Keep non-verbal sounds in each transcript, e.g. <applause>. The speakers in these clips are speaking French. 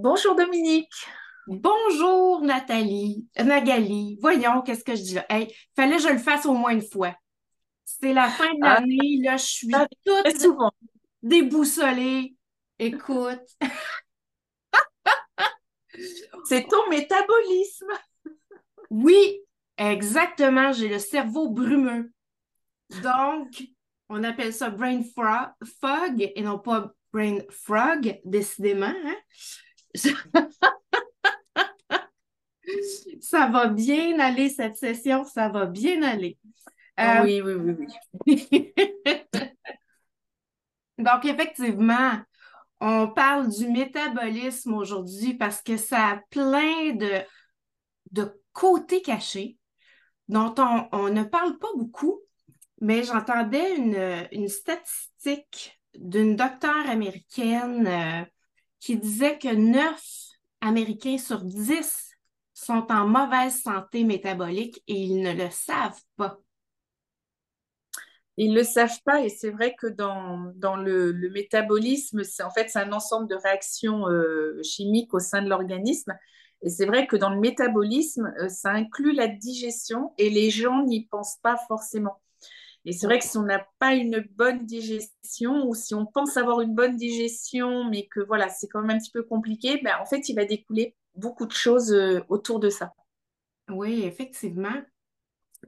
Bonjour Dominique. Bonjour Nathalie, Magali. Voyons, qu'est-ce que je dis là? Hey, fallait que je le fasse au moins une fois. C'est la fin de Ah, l'année, là, je suis très toute souvent. déboussolée. Écoute, <laughs> C'est ton métabolisme. oui, exactement, j'ai le cerveau brumeux. Donc, on appelle ça brain fro- fog et non pas brain frog, décidément. hein? <laughs> Ça va bien aller cette session, ça va bien aller. Euh, Oui, oui, oui, oui. <laughs> Donc, effectivement, on parle du métabolisme aujourd'hui parce que ça a plein de, de côtés cachés dont on, on ne parle pas beaucoup, mais j'entendais une, une statistique d'une docteure américaine euh, qui disait que 9 Américains sur 10 sont en mauvaise santé métabolique et ils ne le savent pas. Ils ne le savent pas et c'est vrai que dans, dans le, métabolisme, c'est en fait un ensemble de réactions euh, chimiques au sein de l'organisme. Et c'est vrai que dans le métabolisme, euh, ça inclut la digestion et les gens n'y pensent pas forcément. Et c'est vrai que si on n'a pas une bonne digestion ou si on pense avoir une bonne digestion, mais que voilà, c'est quand même un petit peu compliqué, ben, en fait, il va découler beaucoup de choses euh, autour de ça. Oui, effectivement.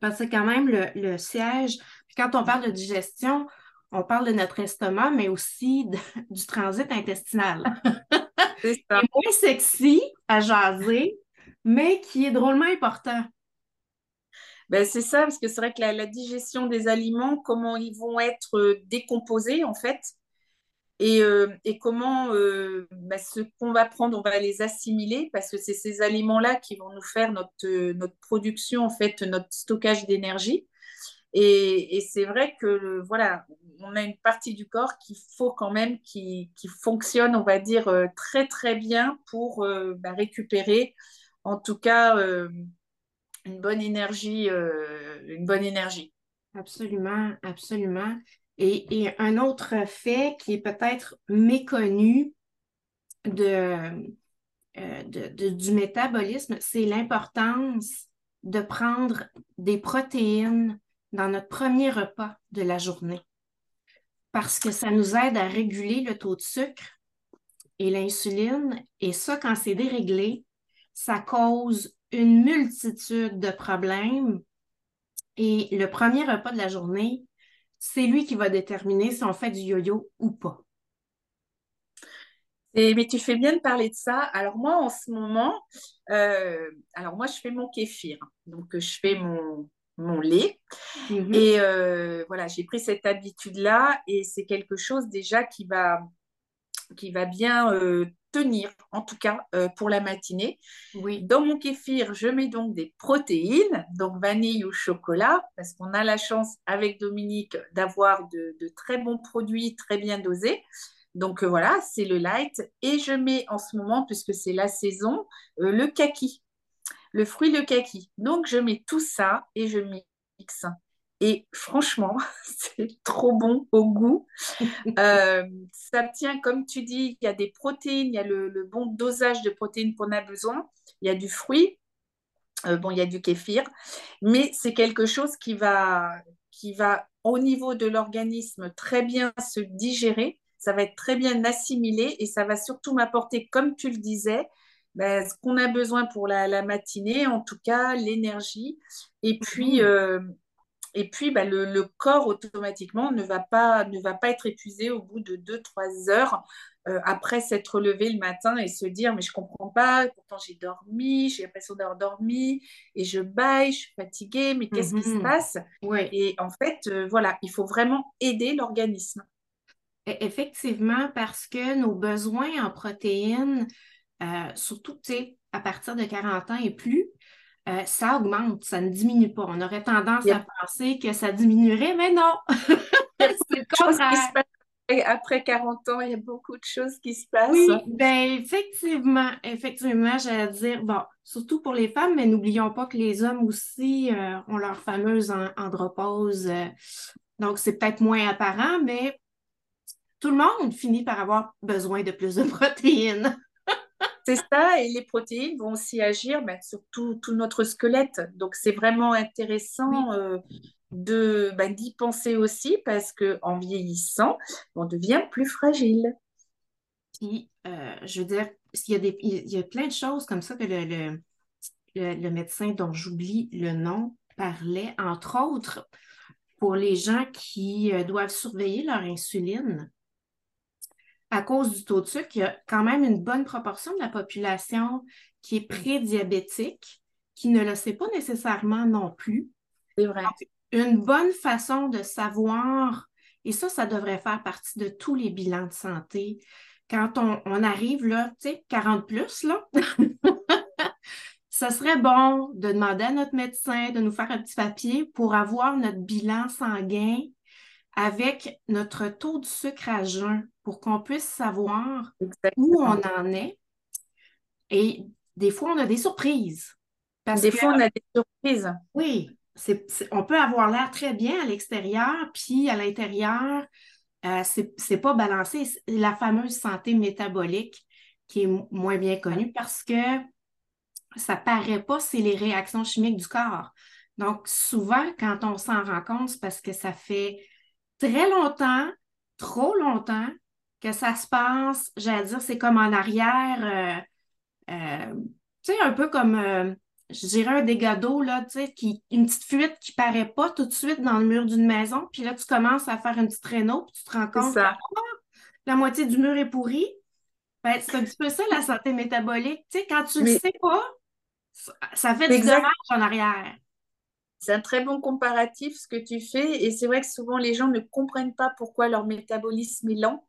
Parce que quand même, le, le siège, puis quand on parle de digestion, on parle de notre estomac, mais aussi de- <laughs> du transit intestinal. <laughs> C'est moins sexy à jaser, mais qui est drôlement important. Ben, c'est ça, parce que c'est vrai que la, digestion des aliments, comment ils vont être euh, décomposés en fait, et, euh, et comment euh, ben, ce qu'on va prendre, on va les assimiler, parce que c'est ces aliments-là qui vont nous faire notre, notre production, en fait, notre stockage d'énergie. Et, c'est vrai que voilà, on a une partie du corps qu'il faut quand même qui, qui fonctionne, on va dire, très très bien pour ben, récupérer, en tout cas, une bonne énergie, euh, une bonne énergie. Absolument, absolument. Et, et un autre fait qui est peut-être méconnu euh, de- de- du métabolisme, c'est l'importance de prendre des protéines dans notre premier repas de la journée parce que ça nous aide à réguler le taux de sucre et l'insuline. Et ça, quand c'est déréglé, ça cause une multitude de problèmes. Et le premier repas de la journée, c'est lui qui va déterminer si on fait du yo-yo ou pas. Et, mais tu fais bien de parler de ça. Alors moi, en ce moment, euh, alors moi, je fais mon kéfir. Donc, je fais mon, mon lait. Mhm. Et euh, voilà, j'ai pris cette habitude-là et c'est quelque chose déjà qui va, qui va bien euh, tenir, en tout cas euh, pour la matinée. Oui. Dans mon kéfir, je mets donc des protéines, donc vanille ou chocolat, parce qu'on a la chance avec Dominique d'avoir de, de très bons produits très bien dosés. Donc euh, voilà, c'est le light. Et je mets en ce moment, puisque c'est la saison, euh, le kaki, le fruit le kaki. Donc je mets tout ça et je mixe. Et franchement, <laughs> c'est trop bon au goût. <laughs> Euh, ça tient, comme tu dis, il y a des protéines, il y a le, le bon dosage de protéines qu'on a besoin, il y a du fruit, euh, bon, il y a du kéfir, mais c'est quelque chose qui va, qui va au niveau de l'organisme très bien se digérer, ça va être très bien assimilé et ça va surtout m'apporter, comme tu le disais, ben, ce qu'on a besoin pour la, la matinée, en tout cas l'énergie. Et puis, Mhm. euh, et puis, bah, le, le corps automatiquement ne va pas, ne va pas être épuisé au bout de deux trois heures euh, après s'être levé le matin et se dire, mais je comprends pas, pourtant j'ai dormi, j'ai l'impression d'avoir dormi et je baille, je suis fatiguée, mais qu'est-ce qui se Mhm. passe? Oui. Et en fait, euh, voilà, il faut vraiment aider l'organisme. E- Effectivement, parce que nos besoins en protéines, euh, surtout, à partir de 40 ans et plus, euh, ça augmente, ça ne diminue pas. On aurait tendance à penser que ça diminuerait, mais non, <laughs> c'est le contraire. Et après 40 ans, il y a beaucoup de choses qui se passent. Oui, ben effectivement, effectivement, j'allais dire, bon, surtout pour les femmes, mais n'oublions pas que les hommes aussi euh, ont leur fameuse an- andropause. euh, donc, c'est peut-être moins apparent, mais tout le monde finit par avoir besoin de plus de protéines. C'est ça, et les protéines vont aussi agir ben, sur tout, notre squelette. Donc, c'est vraiment intéressant euh, de ben, d'y penser aussi parce qu'en vieillissant, on devient plus fragile. Puis, euh, je veux dire, il y, a des, il y a plein de choses comme ça que le, le médecin dont j'oublie le nom parlait, entre autres, pour les gens qui euh, doivent surveiller leur insuline à cause du taux de sucre, il y a quand même une bonne proportion de la population qui est prédiabétique, qui ne le sait pas nécessairement non plus. C'est vrai. une bonne façon de savoir, et ça, ça devrait faire partie de tous les bilans de santé. Quand on, arrive là, tu sais, 40 plus, là, <laughs> ça serait bon de demander à notre médecin de nous faire un petit papier pour avoir notre bilan sanguin avec notre taux de sucre à jeun pour qu'on puisse savoir où on en est. Et des fois, on a des surprises. des fois, on a des surprises. Oui, on peut avoir l'air très bien à l'extérieur, puis à l'intérieur, euh, c'est pas balancé. La fameuse santé métabolique qui est moins bien connue parce que ça paraît pas, c'est les réactions chimiques du corps. Donc, souvent, quand on s'en rend compte, c'est parce que ça fait très longtemps, trop longtemps, que ça se passe, j'allais dire, c'est comme en arrière, euh, euh, tu sais, un peu comme, euh, je dirais, un dégât d'eau, là, tu sais, qui, une petite fuite qui paraît pas tout de suite dans le mur d'une maison, puis là, tu commences à faire une petite réno, puis tu te rends compte que ah, la moitié du mur est pourri. Ben, c'est un petit peu ça, la santé métabolique. Tu sais, quand tu ne le sais pas, ça fait des dommages en arrière. C'est un très bon comparatif ce que tu fais. Et c'est vrai que souvent les gens ne comprennent pas pourquoi leur métabolisme est lent.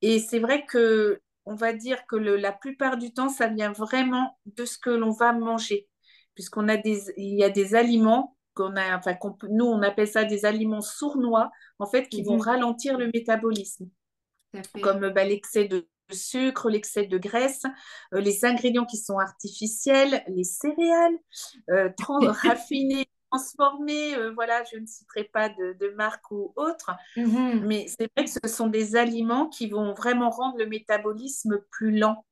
Et c'est vrai que on va dire que la plupart du temps, ça vient vraiment de ce que l'on va manger. Puisqu'on a des, il y a des aliments qu'on a, enfin, nous, on appelle ça des aliments sournois, en fait, qui vont mhm. ralentir le métabolisme. Comme bah, l'excès de sucre, l'excès de graisse, euh, les ingrédients qui sont artificiels, les céréales, euh, <laughs> raffinés, transformés, euh, voilà, je ne citerai pas de, marque ou autre, mm-hmm. mais c'est vrai que ce sont des aliments qui vont vraiment rendre le métabolisme plus lent.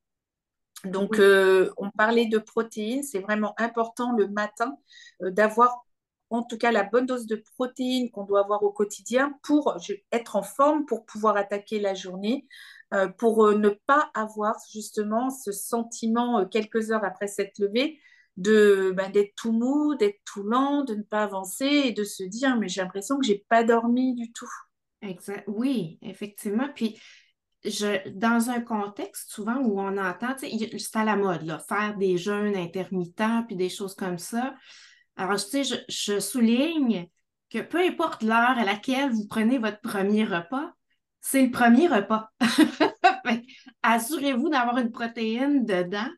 Donc, euh, on parlait de protéines, c'est vraiment important le matin d'avoir en tout cas la bonne dose de protéines qu'on doit avoir au quotidien pour être en forme, pour pouvoir attaquer la journée, euh, pour euh, ne pas avoir justement ce sentiment euh, quelques heures après cette levée de ben, d'être tout mou, d'être tout lent, de ne pas avancer et de se dire mais j'ai l'impression que j'ai pas dormi du tout. Exact. Oui, effectivement. Puis je, dans un contexte souvent où on entend, c'est à la mode, là, faire des jeûnes intermittents puis des choses comme ça. Alors, sais, je souligne que peu importe l'heure à laquelle vous prenez votre premier repas, c'est le premier repas. <laughs> Assurez-vous d'avoir une protéine dedans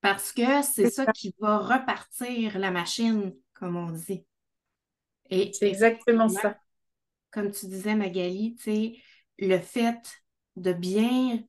parce que c'est ça qui va repartir la machine, comme on dit. Et c'est exactement ça. Comme tu disais, Magali, le fait de bien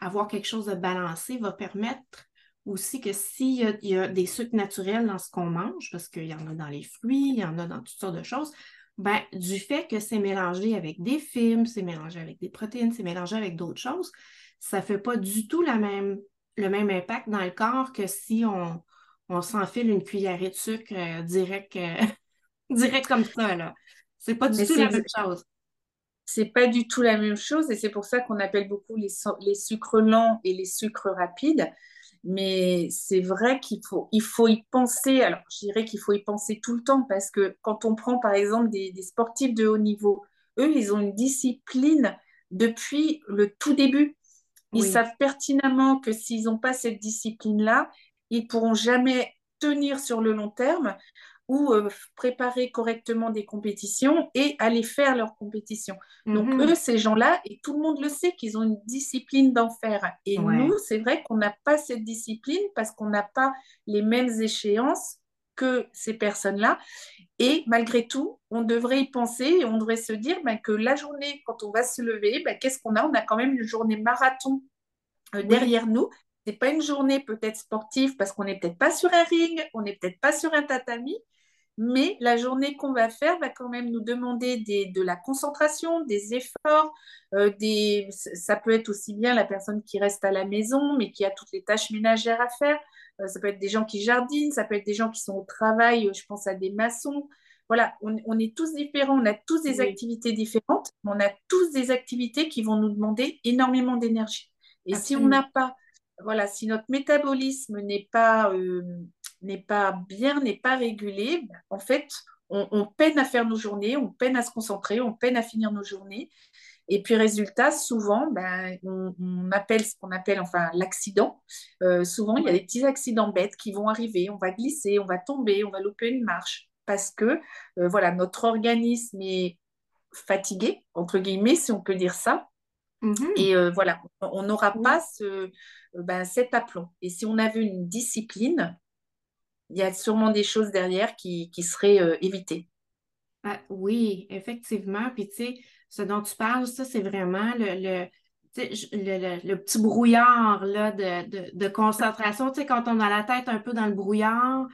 avoir quelque chose de balancé va permettre aussi que s'il y, a des sucres naturels dans ce qu'on mange, parce qu'il y en a dans les fruits, il y en a dans toutes sortes de choses, ben, du fait que c'est mélangé avec des fibres, c'est mélangé avec des protéines, c'est mélangé avec d'autres choses, ça ne fait pas du tout la même, le même impact dans le corps que si on, on s'enfile une cuillerée de sucre euh, direct, euh, <laughs> direct comme ça. Là. C'est pas du tout la même chose. C'est pas du tout la même chose et c'est pour ça qu'on appelle beaucoup les, les sucres lents et les sucres rapides mais c'est vrai qu'il faut, il faut y penser. Alors, je dirais qu'il faut y penser tout le temps parce que quand on prend par exemple des, sportifs de haut niveau, eux, ils ont une discipline depuis le tout début. Ils savent pertinemment que s'ils n'ont pas cette discipline-là, ils pourront jamais tenir sur le long terme ou euh, préparer correctement des compétitions et aller faire leurs compétitions. Donc mhm. eux, ces gens-là, et tout le monde le sait qu'ils ont une discipline d'enfer. Et nous, c'est vrai qu'on n'a pas cette discipline parce qu'on n'a pas les mêmes échéances que ces personnes-là. Et malgré tout, on devrait y penser et on devrait se dire ben, que la journée, quand on va se lever, ben, qu'est-ce qu'on a? On a quand même une journée marathon euh, derrière nous. C'est pas une journée peut-être sportive parce qu'on n'est peut-être pas sur un ring, on n'est peut-être pas sur un tatami, mais la journée qu'on va faire va quand même nous demander de la concentration, des efforts, euh, des, ça peut être aussi bien la personne qui reste à la maison, mais qui a toutes les tâches ménagères à faire. Euh, ça peut être des gens qui jardinent, ça peut être des gens qui sont au travail, je pense à des maçons. Voilà, on, est tous différents, on a tous des activités différentes, mais on a tous des activités qui vont nous demander énormément d'énergie. Et si on n'a pas, voilà, si notre métabolisme n'est pas, euh, n'est pas bien, n'est pas régulé, en fait, on, peine à faire nos journées, on peine à se concentrer, on peine à finir nos journées. Et puis, résultat, souvent, ben, on, appelle ce qu'on appelle enfin l'accident. Euh, souvent, il y a des petits accidents bêtes qui vont arriver. On va glisser, on va tomber, on va louper une marche parce que euh, voilà, notre organisme est fatigué, entre guillemets, si on peut dire ça. Mm-hmm. Et euh, voilà, on n'aura pas ce, ben, cet aplomb. Et si on avait une discipline, il y a sûrement des choses derrière qui, qui seraient évitées. Ah, oui, effectivement. Puis, tu sais, ce dont tu parles, ça, c'est vraiment le, le, le, le, petit brouillard là, de, de, de concentration. Tu sais, quand on a la tête un peu dans le brouillard,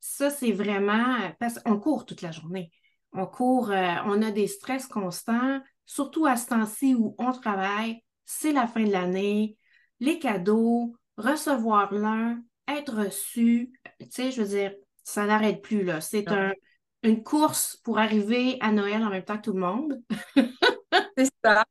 ça, c'est vraiment parce qu'on court toute la journée. On court, euh, on a des stress constants, surtout à ce temps-ci où on travaille, c'est la fin de l'année, les cadeaux, recevoir l'un, être reçu, tu sais, je veux dire, ça n'arrête plus, là. C'est une course pour arriver à Noël en même temps que tout le monde. <laughs> c'est ça.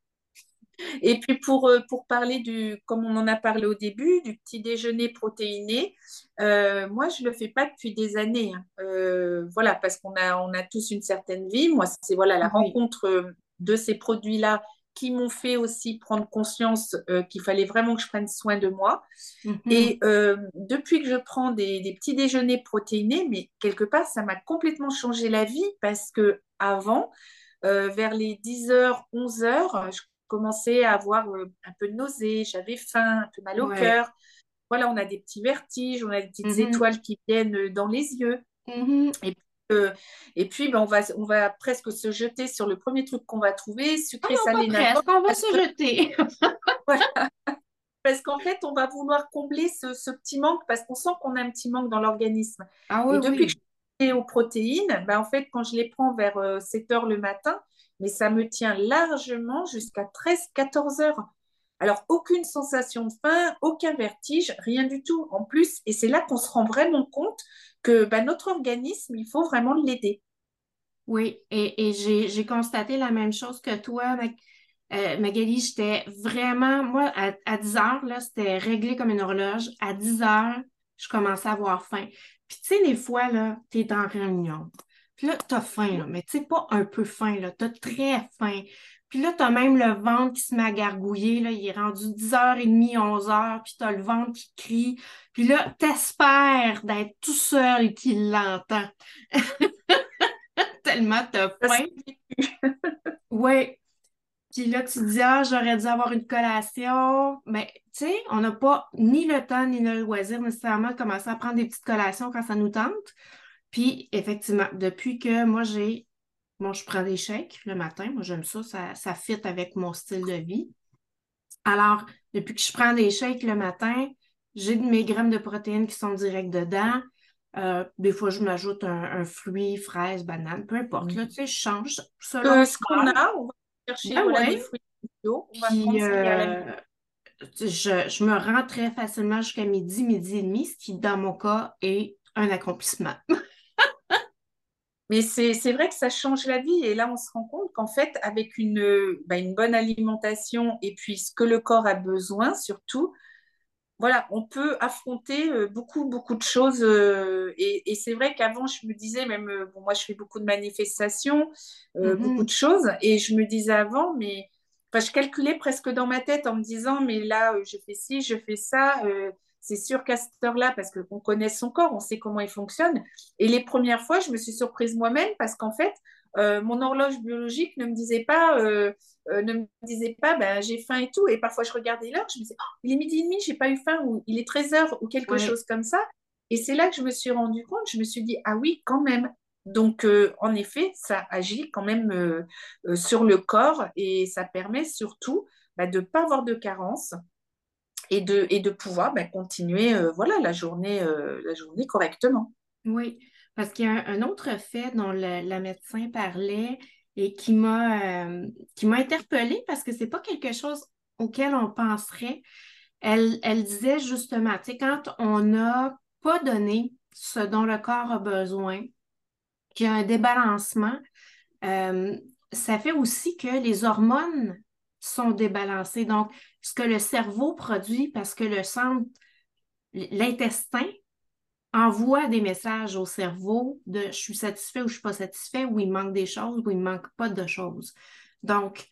Et puis pour, euh, pour parler du, comme on en a parlé au début, du petit déjeuner protéiné, euh, moi je ne le fais pas depuis des années. Hein. Euh, voilà, parce qu'on a, on a tous une certaine vie. Moi, c'est voilà, la rencontre de ces produits-là qui m'ont fait aussi prendre conscience euh, qu'il fallait vraiment que je prenne soin de moi. Mhm. Et euh, depuis que je prends des, petits déjeuners protéinés, mais quelque part, ça m'a complètement changé la vie parce que avant, euh, vers les 10h, 11h, je commençais à avoir un peu de nausée, j'avais faim, un peu mal au cœur. Voilà, on a des petits vertiges, on a des petites mhm. étoiles qui viennent dans les yeux. Mhm. Et et puis, ben, on, va, on va presque se jeter sur le premier truc qu'on va trouver, sucré, ah salé, on va se jeter. <laughs> Parce qu'en fait, on va vouloir combler ce, petit manque parce qu'on sent qu'on a un petit manque dans l'organisme. Ah et depuis que je suis aux protéines, ben, en fait, quand je les prends vers 7 euh, heures le matin, mais ça me tient largement jusqu'à 13-14 heures. Alors, aucune sensation de faim, aucun vertige, rien du tout en plus. Et c'est là qu'on se rend vraiment compte que ben, notre organisme, il faut vraiment l'aider. Oui, et, j'ai constaté la même chose que toi, euh, Magali. J'étais vraiment, moi, à, 10 heures, là, c'était réglé comme une horloge. À 10 heures, je commençais à avoir faim. Puis, tu sais, des fois, là, tu es en réunion. Puis là, tu as faim, là, mais tu sais, pas un peu faim, là, tu as très faim. Puis là, tu as même le ventre qui se met à gargouiller. Là. Il est rendu 10h30, 11h, puis tu as le ventre qui crie. Puis là, tu espères d'être tout seul qui l'entend. <laughs> Tellement tu as faim. <laughs> oui. Puis là, tu te dis, ah, j'aurais dû avoir une collation. Mais tu sais, on n'a pas ni le temps ni le loisir nécessairement de commencer à prendre des petites collations quand ça nous tente. Puis, effectivement, depuis que moi, j'ai moi, je prends des shakes le matin. Moi, j'aime ça, ça. Ça fit avec mon style de vie. Alors, depuis que je prends des shakes le matin, j'ai de mes grammes de protéines qui sont direct dedans. Euh, des fois, je m'ajoute un, fruit, fraise, banane, peu importe. Là, tu sais, je change selon euh, ce qu'on a. On va chercher ben des fruits bio. Puis, euh, je, je, me rends très facilement jusqu'à midi, midi et demi, ce qui, dans mon cas, est un accomplissement. <laughs> Mais c'est vrai que ça change la vie. Et là, on se rend compte qu'en fait, avec une, une bonne alimentation et puis ce que le corps a besoin, surtout, voilà, on peut affronter euh, beaucoup, beaucoup de choses. Euh, et, c'est vrai qu'avant, je me disais, même, euh, bon, moi, je fais beaucoup de manifestations, mm-hmm. beaucoup de choses. Et je me disais avant, mais je calculais presque dans ma tête en me disant, mais là, je fais ci, je fais ça c'est sûr qu'à cette heure-là, parce qu'on connaît son corps, on sait comment il fonctionne. Et les premières fois, je me suis surprise moi-même parce qu'en fait, euh, mon horloge biologique ne me disait pas, euh, euh, ne me disait pas, ben, j'ai faim et tout. Et parfois, je regardais l'heure, je me disais, oh, il est midi et demi, j'ai pas eu faim, ou il est 13 heures, ou quelque chose comme ça. Et c'est là que je me suis rendu compte, je me suis dit, ah oui, quand même. Donc, en effet, ça agit quand même sur le corps et ça permet surtout bah, de ne pas avoir de carence, et de, et de pouvoir ben, continuer voilà, la, journée, la journée correctement. Oui. Parce qu'il y a un, autre fait dont la médecin parlait et qui m'a euh, qui m'a interpellée parce que c'est pas quelque chose auquel on penserait. Elle, elle disait justement, tu sais, quand on n'a pas donné ce dont le corps a besoin, qu'il y a un débalancement, euh, ça fait aussi que les hormones sont débalancées. Donc, ce que le cerveau produit, parce que le centre, l'intestin envoie des messages au cerveau de je suis satisfait ou je ne suis pas satisfait, ou il manque des choses, ou il ne manque pas de choses. Donc,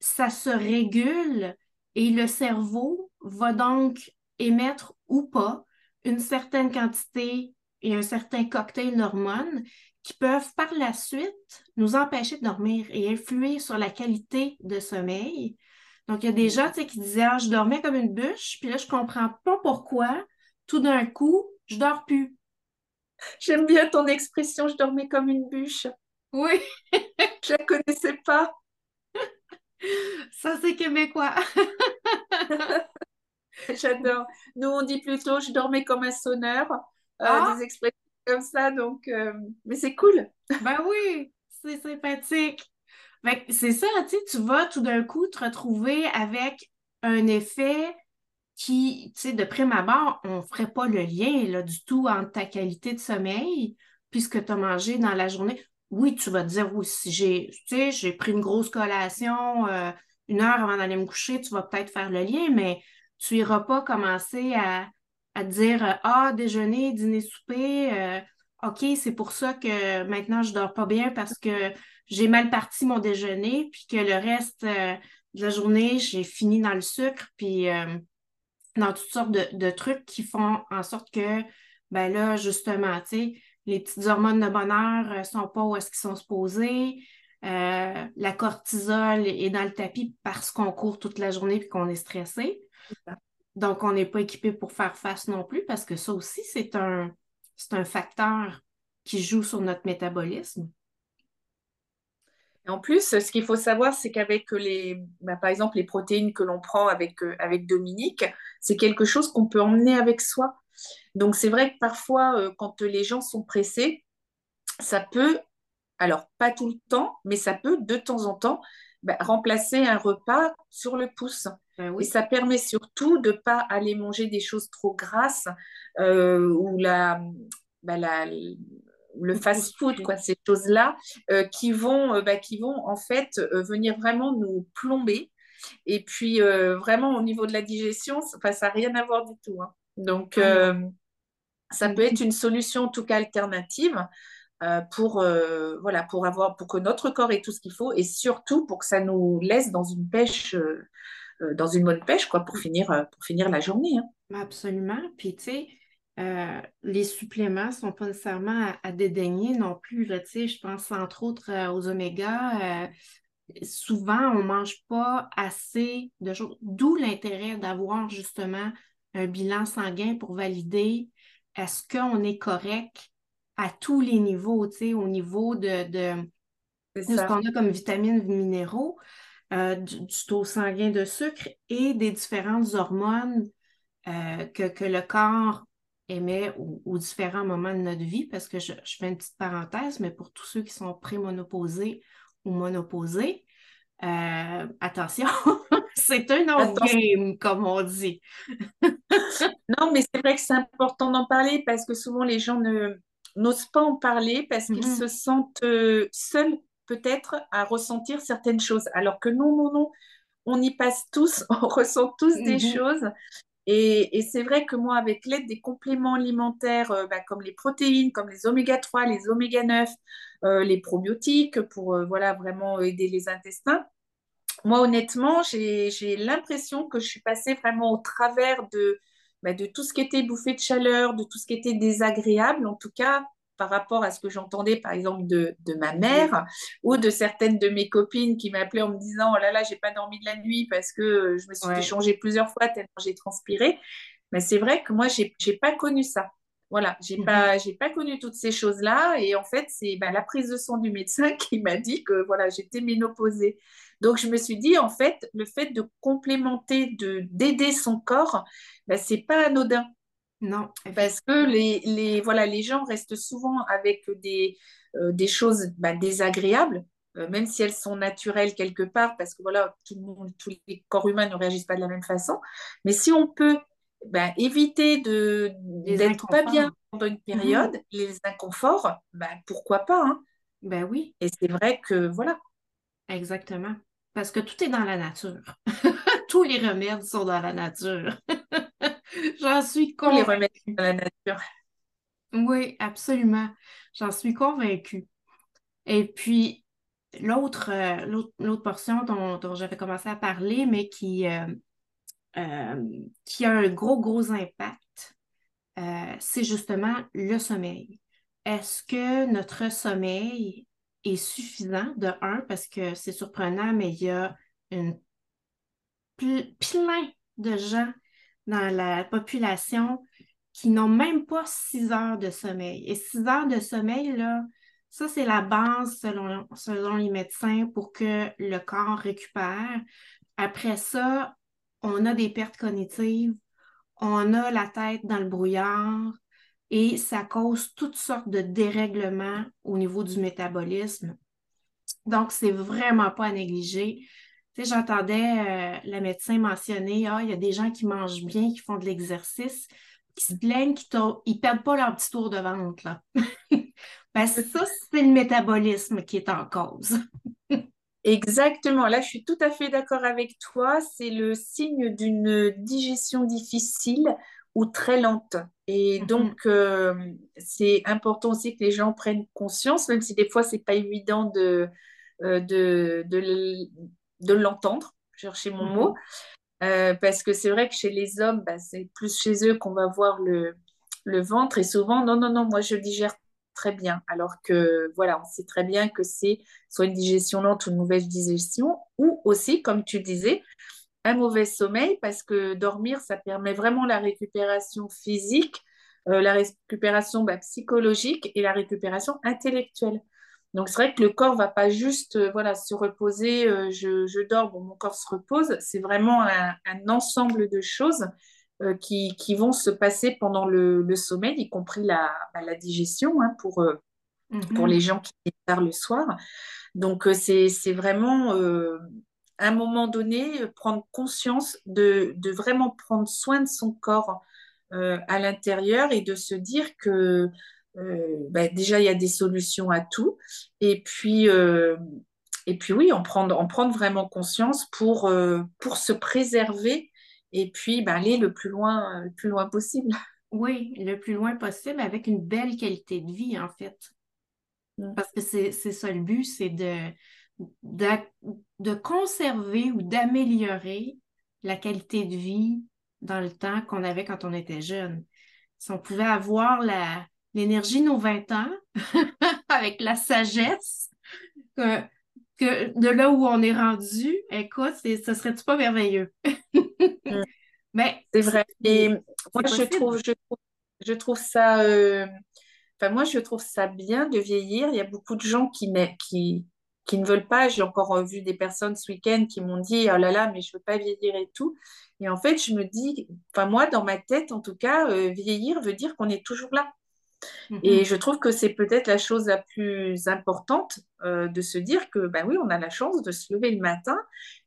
ça se régule et le cerveau va donc émettre ou pas une certaine quantité et un certain cocktail d'hormones qui peuvent par la suite nous empêcher de dormir et influer sur la qualité de sommeil. Donc, il y a des gens qui disaient ah, je dormais comme une bûche, puis là, je ne comprends pas pourquoi, tout d'un coup, je dors plus. J'aime bien ton expression, je dormais comme une bûche. Oui. <laughs> je la connaissais pas. <laughs> Ça, c'est québécois. <laughs> J'adore. Nous, on dit plutôt je dormais comme un sonneur. Euh, ah! Des expressions comme ça, donc, euh, mais c'est cool. ben oui, c'est sympathique. C'est ça, tu sais, tu vas tout d'un coup te retrouver avec un effet qui, tu sais, de prime abord, on ne ferait pas le lien là, du tout entre ta qualité de sommeil puisque tu as mangé dans la journée. Oui, tu vas te dire, oui, si j'ai, j'ai pris une grosse collation euh, une heure avant d'aller me coucher, tu vas peut-être faire le lien, mais tu n'iras pas commencer à, à dire euh, Ah, déjeuner, dîner, souper, euh, OK, c'est pour ça que maintenant je dors pas bien parce que j'ai mal parti mon déjeuner, puis que le reste euh, de la journée, j'ai fini dans le sucre, puis dans toutes sortes de, trucs qui font en sorte que, ben là, justement, tu sais, les petites hormones de bonheur ne sont pas où est-ce qu'ils sont supposés. la cortisol est dans le tapis parce qu'on court toute la journée et qu'on est stressé. Donc, on n'est pas équipé pour faire face non plus parce que ça aussi, c'est un, un facteur qui joue sur notre métabolisme. En plus, ce qu'il faut savoir, c'est qu'avec les, bah, par exemple, les protéines que l'on prend avec, euh, avec Dominique, c'est quelque chose qu'on peut emmener avec soi. Donc, c'est vrai que parfois, euh, quand les gens sont pressés, ça peut, alors pas tout le temps, mais ça peut de temps en temps bah, remplacer un repas sur le pouce. Ben Et ça permet surtout de ne pas aller manger des choses trop grasses euh, ou la, bah, la, le fast-food, quoi, ces choses-là, euh, qui, vont, euh, bah, qui vont en fait venir vraiment nous plomber. Et puis, vraiment, au niveau de la digestion, ça n'a rien à voir du tout. Hein. Donc, ah ça peut être une solution, en tout cas alternative, pour, voilà, pour, avoir, pour que notre corps ait tout ce qu'il faut et surtout pour que ça nous laisse dans une pêche euh, dans une bonne pêche, quoi, pour finir, euh, pour finir la journée. Hein. Absolument. Puis, tu sais, euh, les suppléments ne sont pas nécessairement à, dédaigner non plus. Là, je pense entre autres aux oméga. souvent, on ne mange pas assez de choses, d'où l'intérêt d'avoir justement un bilan sanguin pour valider est-ce qu'on est correct à tous les niveaux, au niveau de, de, de ce qu'on a comme vitamines, minéraux. Euh, du, taux sanguin de sucre et des différentes hormones euh, que, le corps émet aux, différents moments de notre vie, parce que je, fais une petite parenthèse, mais pour tous ceux qui sont prémonopausés ou monopausés, euh, attention, <laughs> c'est un autre game, comme on dit. <laughs> non, mais c'est vrai que c'est important d'en parler parce que souvent les gens n'osent pas en parler parce qu'ils mm-hmm. se sentent seuls peut-être à ressentir certaines choses. Alors que non, non, non, on y passe tous, <laughs> on ressent tous des mhm. choses. Et, c'est vrai que moi, avec l'aide des compléments alimentaires, euh, bah, comme les protéines, comme les oméga 3, les oméga 9, euh, les probiotiques, pour euh, voilà, vraiment aider les intestins, moi, honnêtement, j'ai l'impression que je suis passée vraiment au travers de, bah, de tout ce qui était bouffé de chaleur, de tout ce qui était désagréable, en tout cas par rapport à ce que j'entendais, par exemple, de, ma mère ou de certaines de mes copines qui m'appelaient en me disant Oh là là, j'ai pas dormi de la nuit parce que je me suis fait changer plusieurs fois tellement j'ai transpiré. Mais c'est vrai que moi, j'ai n'ai pas connu ça. Voilà, j'ai n'ai mhm. pas, pas connu toutes ces choses-là. Et en fait, c'est bah, la prise de sang du médecin <laughs> qui m'a dit que voilà, j'étais ménopausée. Donc, je me suis dit, en fait, le fait de complémenter, de d'aider son corps, bah, c'est pas anodin. Non. Parce que les, les, voilà, les gens restent souvent avec des, euh, des choses bah, désagréables, euh, même si elles sont naturelles quelque part, parce que voilà, tout le monde, tous les corps humains ne réagissent pas de la même façon. Mais si on peut bah, éviter de, d'être pas bien pendant une période, mhm. les inconforts, bah, pourquoi pas hein? Ben oui. Et c'est vrai que voilà. Exactement. Parce que tout est dans la nature. <laughs> Tous les remèdes sont dans la nature. <laughs> J'en suis convaincue. Les sont dans la nature. Oui, absolument. J'en suis convaincue. Et puis, l'autre, euh, l'autre, portion dont, j'avais commencé à parler, mais qui, euh, euh, qui a un gros, gros impact, c'est justement le sommeil. Est-ce que notre sommeil est suffisant de un, parce que c'est surprenant, mais il y a une, plein de gens dans la population qui n'ont même pas six heures de sommeil. Et six heures de sommeil, là, ça, c'est la base selon, selon les médecins pour que le corps récupère. Après ça, on a des pertes cognitives, on a la tête dans le brouillard et ça cause toutes sortes de dérèglements au niveau du métabolisme. Donc, c'est vraiment pas à négliger. J'entendais euh, la médecin mentionner, ah, il y a des gens qui mangent bien, qui font de l'exercice, qui se plaignent qu'ils ne perdent pas leur petit tour de ventre. Là. <laughs> Parce que ça, c'est le métabolisme qui est en cause. <laughs> Exactement. Là, je suis tout à fait d'accord avec toi. C'est le signe d'une digestion difficile ou très lente. Et mm-hmm. donc, euh, c'est important aussi que les gens prennent conscience, même si des fois, c'est pas évident de, euh, de, de, l'entendre, chercher mon mot. Mm-hmm. Euh, parce que c'est vrai que chez les hommes, bah, c'est plus chez eux qu'on va voir le, le ventre. Et souvent, non, non, non, moi, je digère très bien. Alors que, voilà, on sait très bien que c'est soit une digestion lente ou une mauvaise digestion, ou aussi, comme tu disais, un mauvais sommeil, parce que dormir, ça permet vraiment la récupération physique, euh, la récupération bah, psychologique et la récupération intellectuelle. Donc, c'est vrai que le corps va pas juste euh, voilà, se reposer, euh, je, je, dors, bon, mon corps se repose. C'est vraiment un, un, ensemble de choses euh, qui, qui, vont se passer pendant le, le sommeil, y compris la, bah, la digestion hein, pour, pour les gens qui tard le soir. Donc, c'est vraiment à un moment donné prendre conscience de, de, vraiment prendre soin de son corps à l'intérieur et de se dire que euh, bah, déjà, il y a des solutions à tout. Et puis, euh, et puis oui, en prendre, en prendre vraiment conscience pour, euh, pour se préserver et puis bah, aller le plus loin, le plus loin possible. <laughs> Oui, le plus loin possible avec une belle qualité de vie, en fait. Mm. Parce que c'est ça le but, c'est de, de, de, conserver ou d'améliorer la qualité de vie dans le temps qu'on avait quand on était jeune. Si on pouvait avoir la, l'énergie de nos 20 ans, <laughs> avec la sagesse, que, que, de là où on est rendu, écoute, ce serait-tu pas merveilleux? <laughs> Mais c'est vrai. Et moi, je trouve, je trouve, je trouve ça. Euh, enfin, moi, je trouve ça bien de vieillir. Il y a beaucoup de gens qui, qui, qui ne veulent pas. J'ai encore vu des personnes ce week-end qui m'ont dit Oh là là, mais je ne veux pas vieillir et tout. Et en fait, je me dis, enfin, moi, dans ma tête, en tout cas, euh, vieillir veut dire qu'on est toujours là. Et mhm. je trouve que c'est peut-être la chose la plus importante euh, de se dire que, ben oui, on a la chance de se lever le matin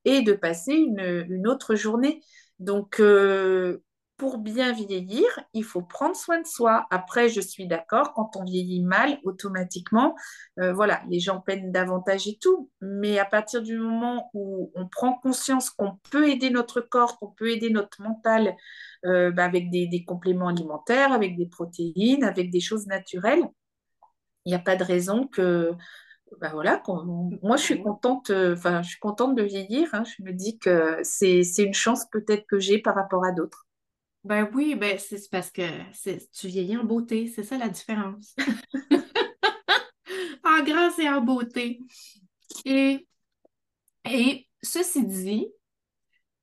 et de passer une, une autre journée. Donc, euh, pour bien vieillir, il faut prendre soin de soi. Après, je suis d'accord, quand on vieillit mal, automatiquement, euh, voilà, les gens peinent davantage et tout. Mais à partir du moment où on prend conscience qu'on peut aider notre corps, qu'on peut aider notre mental euh, bah, avec des, compléments alimentaires, avec des protéines, avec des choses naturelles, il n'y a pas de raison que bah voilà, moi je suis contente, euh, enfin je suis contente de vieillir. Hein. je me dis que c'est une chance peut-être que j'ai par rapport à d'autres. Ben oui, ben c'est parce que tu vieillis en beauté, c'est ça la différence. <laughs> en grâce et en beauté. Et, et ceci dit,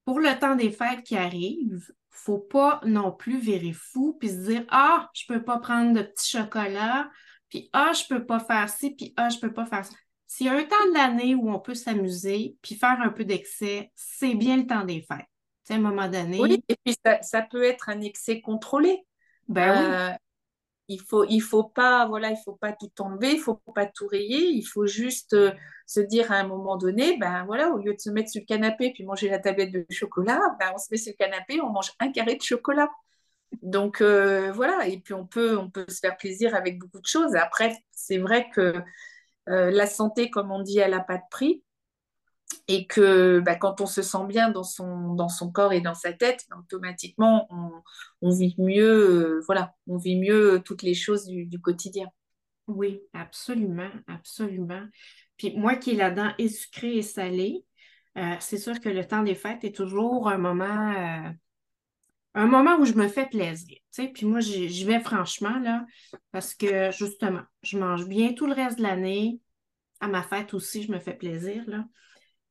pour le temps des fêtes qui arrivent, faut pas non plus virer fou puis se dire Ah, je peux pas prendre de petits chocolats, puis Ah, je peux pas faire ci, puis Ah, je peux pas faire ça. S'il y a un temps de l'année où on peut s'amuser puis faire un peu d'excès, c'est bien le temps des fêtes à un moment donné. Oui, et puis ça, peut être un excès contrôlé. Ben oui. Il faut, faut pas, tout enlever, il faut pas tout rayer, il faut juste se dire à un moment donné, ben voilà, au lieu de se mettre sur le canapé puis manger la tablette de chocolat, ben on se met sur le canapé, on mange un carré de chocolat. Donc voilà, et puis on peut, on peut se faire plaisir avec beaucoup de choses. Après, c'est vrai que la santé, comme on dit, elle n'a pas de prix et que bah, quand on se sent bien dans son, dans son corps et dans sa tête, bah, automatiquement, on, vit mieux, euh, voilà, on vit mieux toutes les choses du, quotidien. Oui, absolument, absolument. Puis moi qui est là-dedans et sucré et salé, euh, c'est sûr que le temps des fêtes est toujours un moment, euh, un moment où je me fais plaisir. Puis moi, j'y vais franchement, là, parce que justement, je mange bien tout le reste de l'année. À ma fête aussi, je me fais plaisir, là.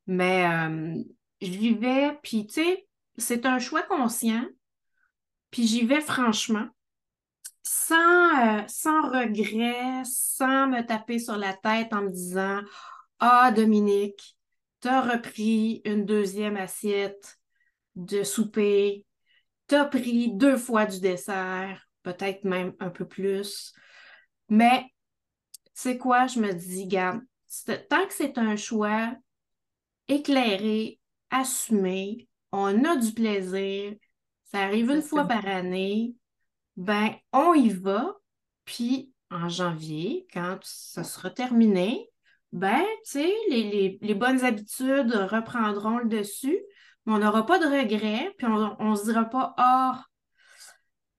Mais euh, j'y vais, puis tu sais, c'est un choix conscient, puis j'y vais franchement, sans, euh, sans regret, sans me taper sur la tête en me disant Ah, Dominique, tu as repris une deuxième assiette de souper, tu as pris deux fois du dessert, peut-être même un peu plus. Mais c'est quoi, je me dis, garde, tant que c'est un choix, éclairé, assumé, on a du plaisir, ça arrive une fois par année, ben on y va, puis en janvier, quand ça sera terminé, ben, tu sais, les, bonnes habitudes reprendront le dessus, mais on n'aura pas de regrets, puis on ne se dira pas, ah,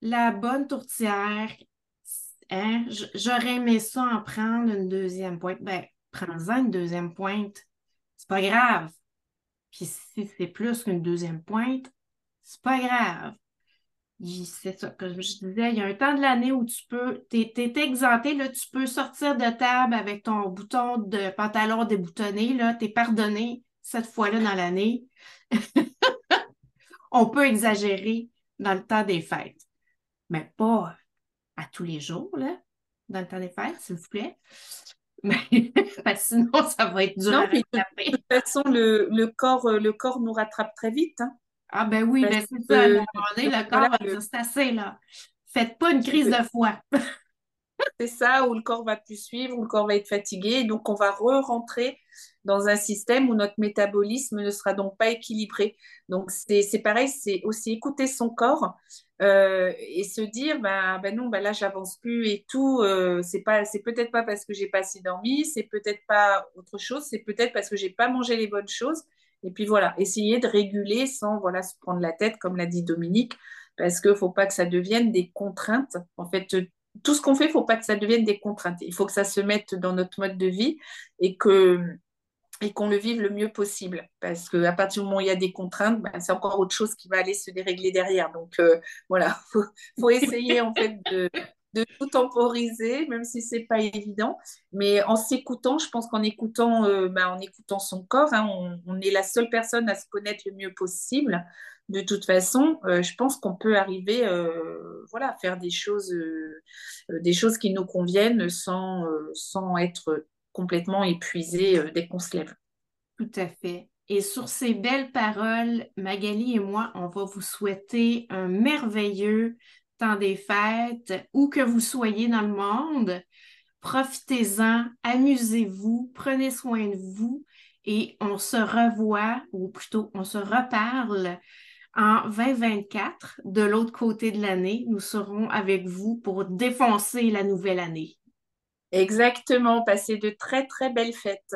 la bonne tourtière, hein, j'aurais aimé ça en prendre une deuxième pointe. Ben, prends-en une deuxième pointe. C'est pas grave. Puis si c'est plus qu'une deuxième pointe, c'est pas grave. C'est ça, comme je disais, il y a un temps de l'année où tu peux, tu es, exempté, là, tu peux sortir de table avec ton bouton de pantalon déboutonné, tu es pardonné cette fois-là dans l'année. <laughs> On peut exagérer dans le temps des fêtes, mais pas à tous les jours, là, dans le temps des fêtes, s'il vous plaît. <laughs> Sinon, ça va être dur. de toute façon, le, le, corps, euh, le corps nous rattrape très vite. Hein. Ah ben oui, ben c'est ça. À un moment donné, le corps va dire c'est assez là. Faites pas une crise de foi. c'est ça, où le corps va plus suivre, où le corps va être fatigué. Donc, on va re-rentrer dans un système où notre métabolisme ne sera donc pas équilibré. Donc, c'est pareil, c'est aussi écouter son corps euh, et se dire, ben, ben non, ben là, j'avance plus et tout. Euh, c'est pas, c'est peut-être pas parce que j'ai pas assez dormi, c'est peut-être pas autre chose, c'est peut-être parce que j'ai pas mangé les bonnes choses. Et puis voilà, essayer de réguler sans voilà se prendre la tête, comme l'a dit Dominique, parce qu'il ne faut pas que ça devienne des contraintes. En fait, tout ce qu'on fait, faut pas que ça devienne des contraintes. Il faut que ça se mette dans notre mode de vie et que et qu'on le vive le mieux possible. Parce qu'à partir du moment où il y a des contraintes, ben, c'est encore autre chose qui va aller se dérégler derrière. Donc euh, voilà, <laughs> il faut, essayer en fait de, tout temporiser, même si c'est pas évident. Mais en s'écoutant, je pense qu'en écoutant, euh, ben, en écoutant son corps, hein, on, est la seule personne à se connaître le mieux possible de toute façon, euh, je pense qu'on peut arriver voilà, à faire des choses, des choses qui nous conviennent sans, sans être complètement épuisé dès qu'on se lève. Tout à fait. Et sur ces belles paroles, Magali et moi, on va vous souhaiter un merveilleux temps des fêtes, où que vous soyez dans le monde. Profitez-en, amusez-vous, prenez soin de vous et on se revoit, ou plutôt on se reparle en 2024, de l'autre côté de l'année, nous serons avec vous pour défoncer la nouvelle année. Exactement, passer de très très belles fêtes.